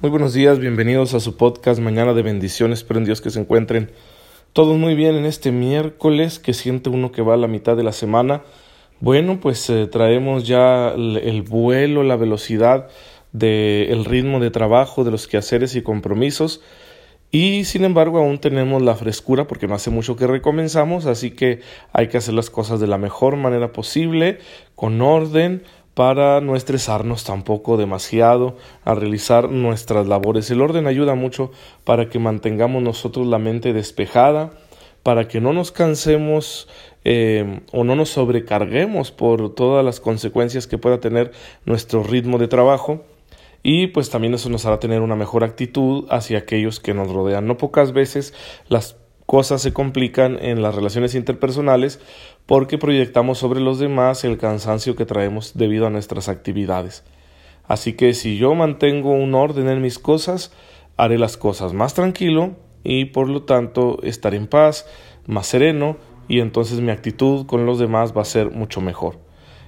Muy buenos días, bienvenidos a su podcast Mañana de Bendiciones. Espero en Dios que se encuentren todos muy bien en este miércoles que siente uno que va a la mitad de la semana. Bueno, pues eh, traemos ya el, vuelo, la velocidad del ritmo de trabajo, de los quehaceres y compromisos. Y sin embargo aún tenemos la frescura porque no hace mucho que recomenzamos, así que hay que hacer las cosas de la mejor manera posible, con orden, para no estresarnos tampoco demasiado a realizar nuestras labores. El orden ayuda mucho para que mantengamos nosotros la mente despejada, para que no nos cansemos eh, o no nos sobrecarguemos por todas las consecuencias que pueda tener nuestro ritmo de trabajo y pues también eso nos hará tener una mejor actitud hacia aquellos que nos rodean. No pocas veces las cosas se complican en las relaciones interpersonales porque proyectamos sobre los demás el cansancio que traemos debido a nuestras actividades. Así que si yo mantengo un orden en mis cosas, haré las cosas más tranquilo y por lo tanto estaré en paz, más sereno y entonces mi actitud con los demás va a ser mucho mejor.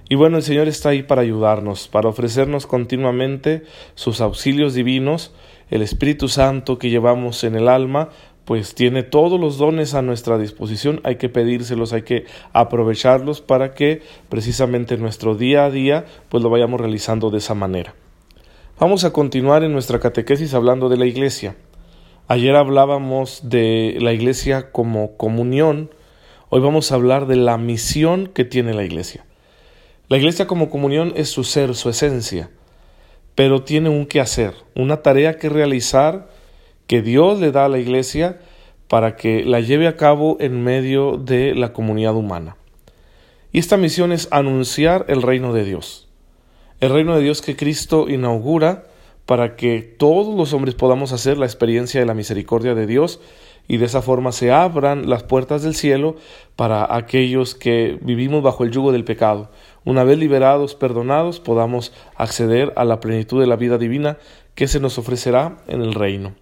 Y bueno, el Señor está ahí para ayudarnos, para ofrecernos continuamente sus auxilios divinos, el Espíritu Santo que llevamos en el alma pues tiene todos los dones a nuestra disposición, hay que pedírselos, hay que aprovecharlos para que precisamente nuestro día a día pues lo vayamos realizando de esa manera. Vamos a continuar en nuestra catequesis hablando de la iglesia. Ayer hablábamos de la iglesia como comunión, hoy vamos a hablar de la misión que tiene la iglesia. La iglesia como comunión es su ser, su esencia, pero tiene un que hacer, una tarea que realizar, que Dios le da a la iglesia para que la lleve a cabo en medio de la comunidad humana. Y esta misión es anunciar el reino de Dios. El reino de Dios que Cristo inaugura para que todos los hombres podamos hacer la experiencia de la misericordia de Dios y de esa forma se abran las puertas del cielo para aquellos que vivimos bajo el yugo del pecado. Una vez liberados, perdonados, podamos acceder a la plenitud de la vida divina que se nos ofrecerá en el reino.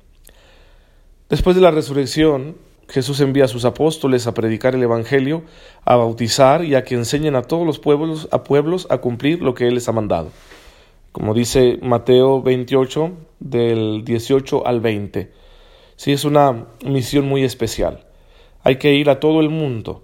Después de la resurrección, Jesús envía a sus apóstoles a predicar el Evangelio, a bautizar y a que enseñen a todos los pueblos a, pueblos a cumplir lo que Él les ha mandado. Como dice Mateo 28, del 18 al 20. Sí, es una misión muy especial. Hay que ir a todo el mundo.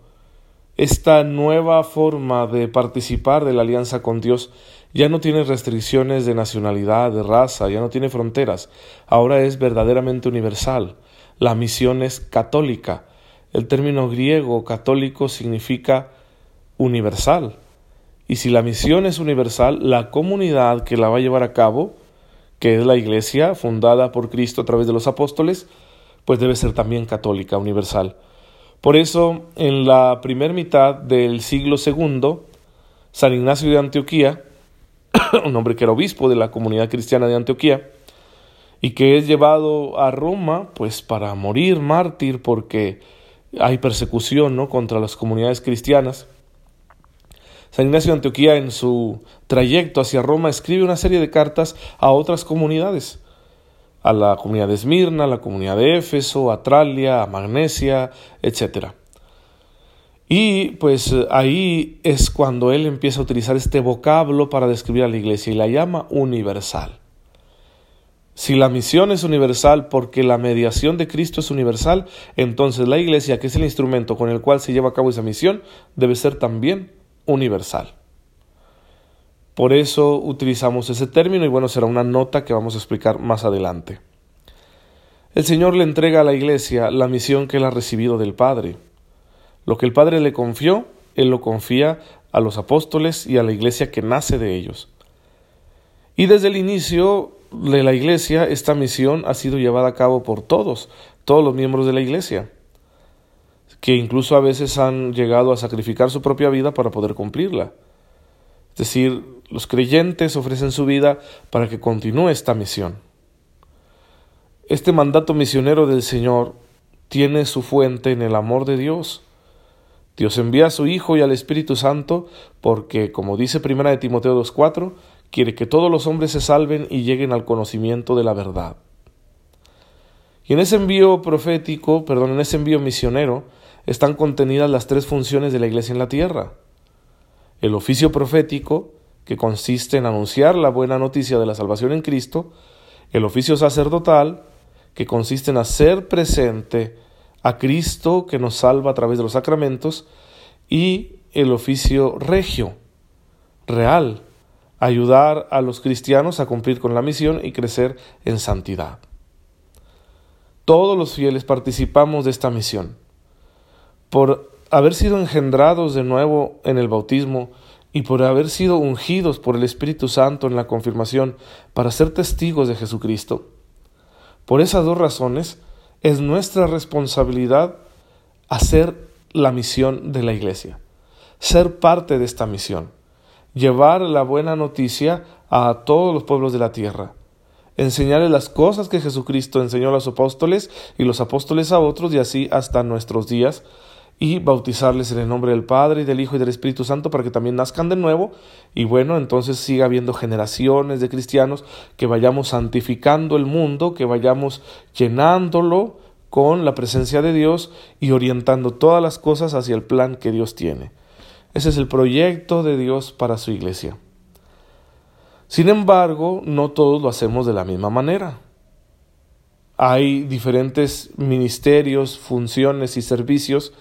Esta nueva forma de participar de la alianza con Dios ya no tiene restricciones de nacionalidad, de raza, ya no tiene fronteras. Ahora es verdaderamente universal la misión es católica. El término griego católico significa universal. Y si la misión es universal, la comunidad que la va a llevar a cabo, que es la iglesia fundada por Cristo a través de los apóstoles, pues debe ser también católica, universal. Por eso, en la primera mitad del siglo II, San Ignacio de Antioquía, un hombre que era obispo de la comunidad cristiana de Antioquía, y que es llevado a Roma pues para morir mártir porque hay persecución ¿no? contra las comunidades cristianas. San Ignacio de Antioquía en su trayecto hacia Roma escribe una serie de cartas a otras comunidades, a la comunidad de Esmirna, a la comunidad de Éfeso, a Tralia, a Magnesia, etc. Y pues ahí es cuando él empieza a utilizar este vocablo para describir a la iglesia y la llama universal. Si la misión es universal porque la mediación de Cristo es universal, entonces la Iglesia, que es el instrumento con el cual se lleva a cabo esa misión, debe ser también universal. Por eso utilizamos ese término y bueno, será una nota que vamos a explicar más adelante. El Señor le entrega a la Iglesia la misión que él ha recibido del Padre. Lo que el Padre le confió, Él lo confía a los apóstoles y a la Iglesia que nace de ellos. Y desde el inicio de la iglesia, esta misión ha sido llevada a cabo por todos, todos los miembros de la iglesia, que incluso a veces han llegado a sacrificar su propia vida para poder cumplirla. Es decir, los creyentes ofrecen su vida para que continúe esta misión. Este mandato misionero del Señor tiene su fuente en el amor de Dios. Dios envía a su Hijo y al Espíritu Santo porque, como dice 1 de Timoteo 2.4, quiere que todos los hombres se salven y lleguen al conocimiento de la verdad. Y en ese envío profético, perdón, en ese envío misionero, están contenidas las tres funciones de la Iglesia en la tierra. El oficio profético, que consiste en anunciar la buena noticia de la salvación en Cristo, El oficio sacerdotal, que consiste en hacer presente a Cristo que nos salva a través de los sacramentos, y el oficio regio, real, ayudar a los cristianos a cumplir con la misión y crecer en santidad. Todos los fieles participamos de esta misión. Por haber sido engendrados de nuevo en el bautismo y por haber sido ungidos por el Espíritu Santo en la confirmación para ser testigos de Jesucristo. Por esas dos razones es nuestra responsabilidad hacer la misión de la Iglesia, ser parte de esta misión, llevar la buena noticia a todos los pueblos de la tierra, enseñarles las cosas que Jesucristo enseñó a los apóstoles y los apóstoles a otros y así hasta nuestros días y bautizarles en el nombre del Padre y del Hijo y del Espíritu Santo para que también nazcan de nuevo y bueno, entonces siga habiendo generaciones de cristianos que vayamos santificando el mundo, que vayamos llenándolo con la presencia de Dios y orientando todas las cosas hacia el plan que Dios tiene. Ese es el proyecto de Dios para su iglesia. Sin embargo, no todos lo hacemos de la misma manera. Hay diferentes ministerios, funciones y servicios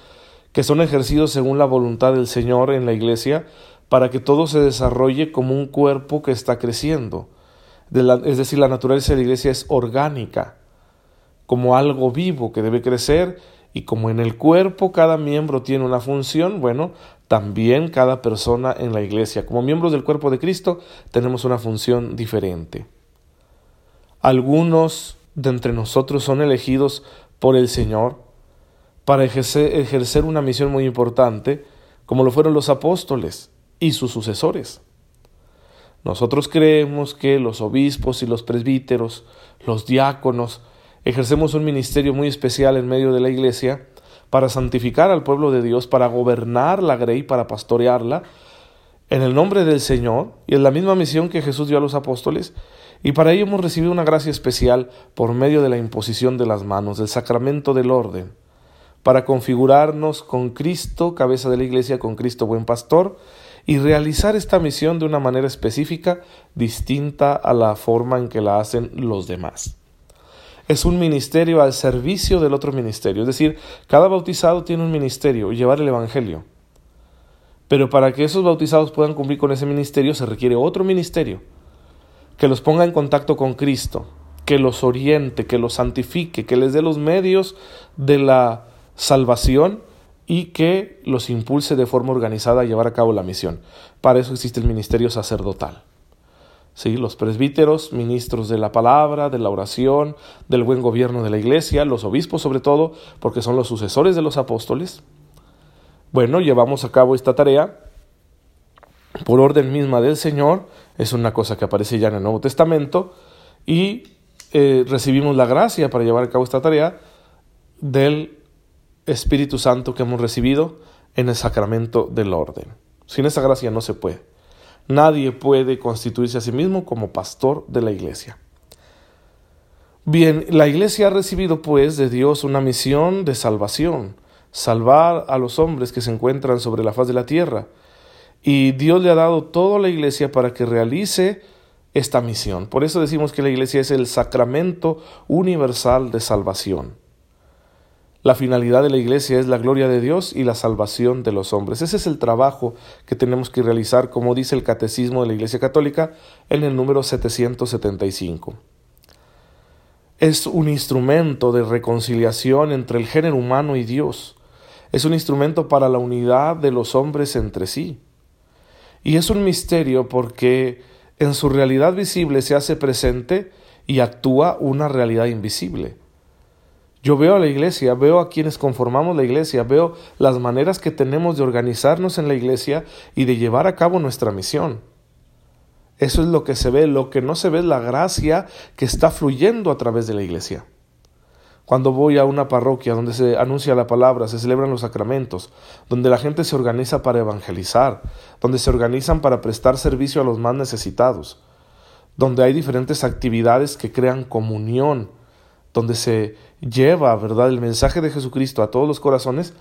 que son ejercidos según la voluntad del Señor en la iglesia para que todo se desarrolle como un cuerpo que está creciendo. es decir, la naturaleza de la iglesia es orgánica, como algo vivo que debe crecer y como en el cuerpo cada miembro tiene una función, bueno, también cada persona en la iglesia, como miembros del cuerpo de Cristo, tenemos una función diferente. Algunos de entre nosotros son elegidos por el Señor para ejercer, una misión muy importante, como lo fueron los apóstoles y sus sucesores. Nosotros creemos que los obispos y los presbíteros, los diáconos, ejercemos un ministerio muy especial en medio de la iglesia para santificar al pueblo de Dios, para gobernar la grey, para pastorearla, en el nombre del Señor, y en la misma misión que Jesús dio a los apóstoles, y para ello hemos recibido una gracia especial por medio de la imposición de las manos, del sacramento del orden para configurarnos con Cristo, cabeza de la iglesia, con Cristo buen pastor, y realizar esta misión de una manera específica, distinta a la forma en que la hacen los demás. Es un ministerio al servicio del otro ministerio, es decir, cada bautizado tiene un ministerio, llevar el Evangelio. Pero para que esos bautizados puedan cumplir con ese ministerio se requiere otro ministerio, que los ponga en contacto con Cristo, que los oriente, que los santifique, que les dé los medios de la salvación y que los impulse de forma organizada a llevar a cabo la misión. Para eso existe el ministerio sacerdotal. ¿Sí? Los presbíteros, ministros de la palabra, de la oración, del buen gobierno de la iglesia, los obispos sobre todo, porque son los sucesores de los apóstoles. Bueno, llevamos a cabo esta tarea por orden misma del Señor, es una cosa que aparece ya en el Nuevo Testamento, y eh, recibimos la gracia para llevar a cabo esta tarea del Espíritu Santo que hemos recibido en el sacramento del orden. Sin esa gracia no se puede. Nadie puede constituirse a sí mismo como pastor de la iglesia. Bien, la iglesia ha recibido pues de Dios una misión de salvación, salvar a los hombres que se encuentran sobre la faz de la tierra. Y Dios le ha dado toda la iglesia para que realice esta misión. Por eso decimos que la iglesia es el sacramento universal de salvación. La finalidad de la iglesia es la gloria de Dios y la salvación de los hombres. Ese es el trabajo que tenemos que realizar, como dice el Catecismo de la Iglesia Católica en el número 775. Es un instrumento de reconciliación entre el género humano y Dios. Es un instrumento para la unidad de los hombres entre sí. Y es un misterio porque en su realidad visible se hace presente y actúa una realidad invisible. Yo veo a la iglesia, veo a quienes conformamos la iglesia, veo las maneras que tenemos de organizarnos en la iglesia y de llevar a cabo nuestra misión. Eso es lo que se ve, lo que no se ve es la gracia que está fluyendo a través de la iglesia. Cuando voy a una parroquia donde se anuncia la palabra, se celebran los sacramentos, donde la gente se organiza para evangelizar, donde se organizan para prestar servicio a los más necesitados, donde hay diferentes actividades que crean comunión, donde se lleva, ¿verdad?, el mensaje de Jesucristo a todos los corazones,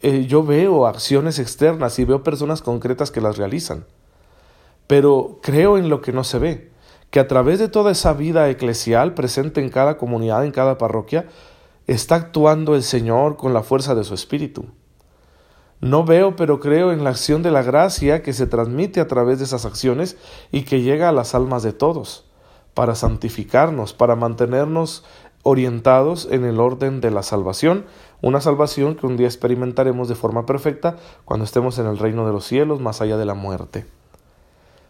eh, yo veo acciones externas y veo personas concretas que las realizan. Pero creo en lo que no se ve. que a través de toda esa vida eclesial presente en cada comunidad, en cada parroquia, está actuando el Señor con la fuerza de su Espíritu. No veo, pero creo en la acción de la gracia que se transmite a través de esas acciones y que llega a las almas de todos, para santificarnos, para mantenernos orientados en el orden de la salvación, una salvación que un día experimentaremos de forma perfecta cuando estemos en el reino de los cielos, más allá de la muerte.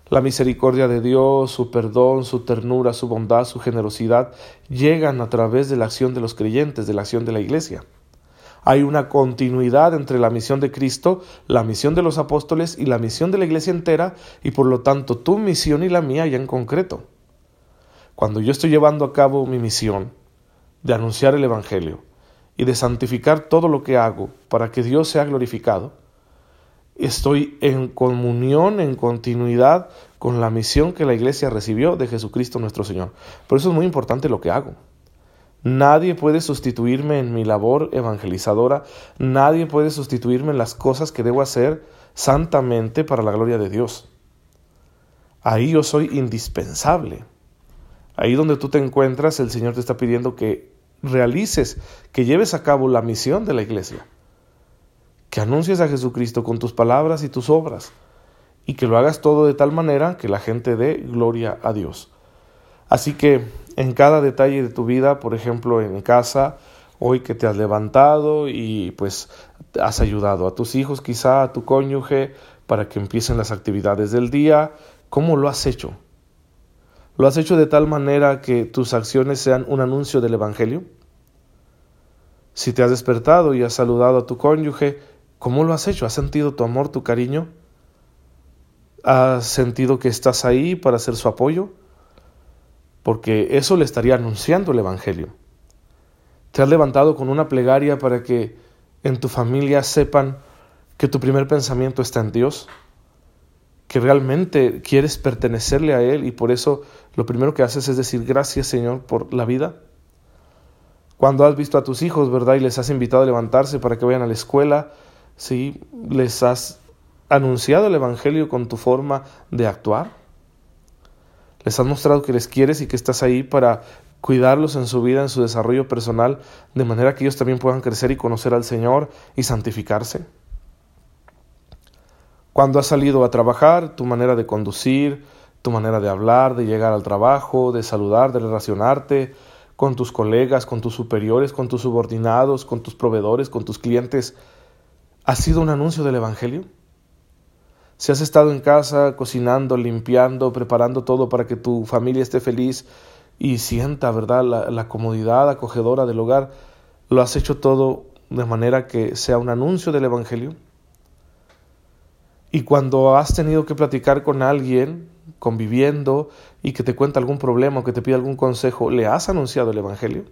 La misericordia de Dios, su perdón, su ternura, su bondad, su generosidad llegan a través de la acción de los creyentes, de la acción de la Iglesia. Hay una continuidad entre la misión de Cristo, la misión de los apóstoles y la misión de la Iglesia entera, y por lo tanto tu misión y la mía ya en concreto. Cuando yo estoy llevando a cabo mi misión de anunciar el Evangelio y de santificar todo lo que hago para que Dios sea glorificado, estoy en comunión, en continuidad con la misión que la iglesia recibió de Jesucristo nuestro Señor. Por eso es muy importante lo que hago. Nadie puede sustituirme en mi labor evangelizadora, nadie puede sustituirme en las cosas que debo hacer santamente para la gloria de Dios. Ahí yo soy indispensable. Ahí donde tú te encuentras, el Señor te está pidiendo que realices, que lleves a cabo la misión de la iglesia que anuncies a Jesucristo con tus palabras y tus obras, y que lo hagas todo de tal manera que la gente dé gloria a Dios. Así que en cada detalle de tu vida, por ejemplo, en casa, hoy que te has levantado y pues has ayudado a tus hijos, quizá a tu cónyuge, para que empiecen las actividades del día, ¿cómo lo has hecho? ¿Lo has hecho de tal manera que tus acciones sean un anuncio del Evangelio? Si te has despertado y has saludado a tu cónyuge, ¿Cómo lo has hecho? ¿Has sentido tu amor, tu cariño? ¿Has sentido que estás ahí para ser su apoyo? Porque eso le estaría anunciando el Evangelio. ¿Te has levantado con una plegaria para que en tu familia sepan que tu primer pensamiento está en Dios? Que realmente quieres pertenecerle a Él y por eso lo primero que haces es decir gracias Señor por la vida? Cuando has visto a tus hijos, ¿verdad? Y les has invitado a levantarse para que vayan a la escuela, ¿sí? ¿Les has anunciado el Evangelio con tu forma de actuar? ¿Les has mostrado que les quieres y que estás ahí para cuidarlos en su vida, en su desarrollo personal, de manera que ellos también puedan crecer y conocer al Señor y santificarse? Cuando has salido a trabajar, tu manera de conducir, tu manera de hablar, de llegar al trabajo, de saludar, de relacionarte con tus colegas, con tus superiores, con tus subordinados, con tus proveedores, con tus clientes, ¿Ha sido un anuncio del Evangelio? Si has estado en casa cocinando, limpiando, preparando todo para que tu familia esté feliz y sienta, ¿verdad?, la, la comodidad acogedora del hogar, ¿lo has hecho todo de manera que sea un anuncio del Evangelio? Y cuando has tenido que platicar con alguien, conviviendo, y que te cuenta algún problema o que te pide algún consejo, ¿le has anunciado el Evangelio?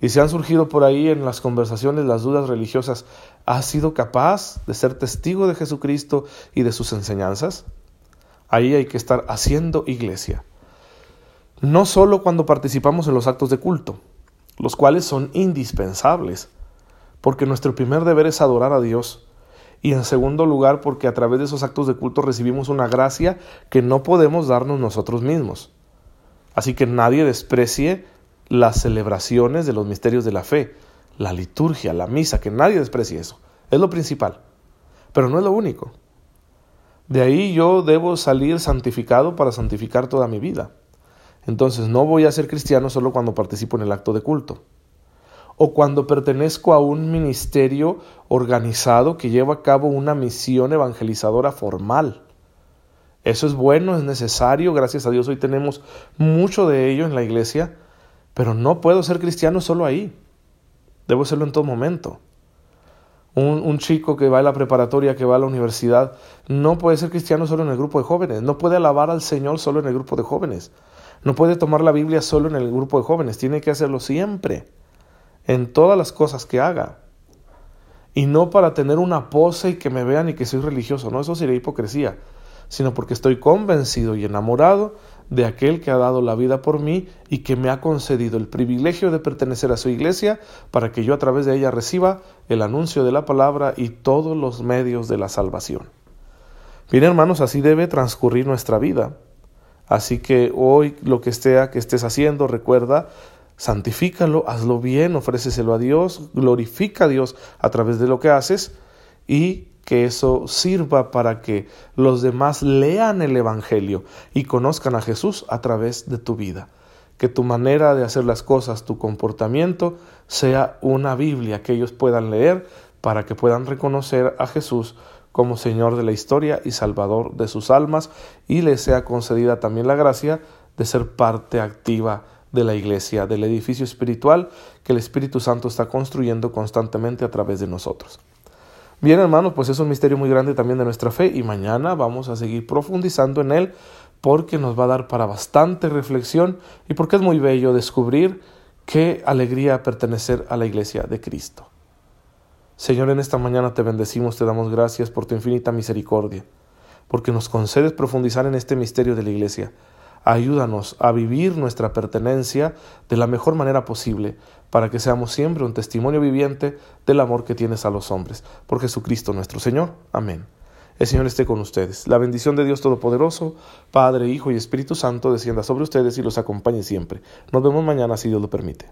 y si han surgido por ahí en las conversaciones las dudas religiosas, ¿has sido capaz de ser testigo de Jesucristo y de sus enseñanzas? Ahí hay que estar haciendo iglesia. No solo cuando participamos en los actos de culto, los cuales son indispensables, porque nuestro primer deber es adorar a Dios, y en segundo lugar porque a través de esos actos de culto recibimos una gracia que no podemos darnos nosotros mismos. Así que nadie desprecie las celebraciones de los misterios de la fe, la liturgia, la misa, que nadie desprecie eso. Es lo principal. Pero no es lo único. De ahí yo debo salir santificado para santificar toda mi vida. Entonces no voy a ser cristiano solo cuando participo en el acto de culto. O cuando pertenezco a un ministerio organizado que lleva a cabo una misión evangelizadora formal. Eso es bueno, es necesario, gracias a Dios hoy tenemos mucho de ello en la iglesia, pero no puedo ser cristiano solo ahí. Debo serlo en todo momento. Un, un, chico que va a la preparatoria, que va a la universidad, no puede ser cristiano solo en el grupo de jóvenes. No puede alabar al Señor solo en el grupo de jóvenes. No puede tomar la Biblia solo en el grupo de jóvenes. Tiene que hacerlo siempre. En todas las cosas que haga. Y no para tener una pose y que me vean y que soy religioso. No, eso sería hipocresía. Sino porque estoy convencido y enamorado de aquel que ha dado la vida por mí y que me ha concedido el privilegio de pertenecer a su iglesia para que yo a través de ella reciba el anuncio de la palabra y todos los medios de la salvación. Bien hermanos, así debe transcurrir nuestra vida. Así que hoy lo que esté que estés haciendo, recuerda, santifícalo, hazlo bien, ofréceselo a Dios, glorifica a Dios a través de lo que haces y que eso sirva para que los demás lean el Evangelio y conozcan a Jesús a través de tu vida. Que tu manera de hacer las cosas, tu comportamiento, sea una Biblia que ellos puedan leer para que puedan reconocer a Jesús como Señor de la historia y Salvador de sus almas y les sea concedida también la gracia de ser parte activa de la iglesia, del edificio espiritual que el Espíritu Santo está construyendo constantemente a través de nosotros. Bien, hermanos, pues es un misterio muy grande también de nuestra fe y mañana vamos a seguir profundizando en él porque nos va a dar para bastante reflexión y porque es muy bello descubrir qué alegría pertenecer a la iglesia de Cristo. Señor, en esta mañana te bendecimos, te damos gracias por tu infinita misericordia, porque nos concedes profundizar en este misterio de la iglesia. Ayúdanos a vivir nuestra pertenencia de la mejor manera posible, para que seamos siempre un testimonio viviente del amor que tienes a los hombres. Por Jesucristo nuestro Señor. Amén. El Señor esté con ustedes. La bendición de Dios Todopoderoso, Padre, Hijo y Espíritu Santo, descienda sobre ustedes y los acompañe siempre. Nos vemos mañana si Dios lo permite.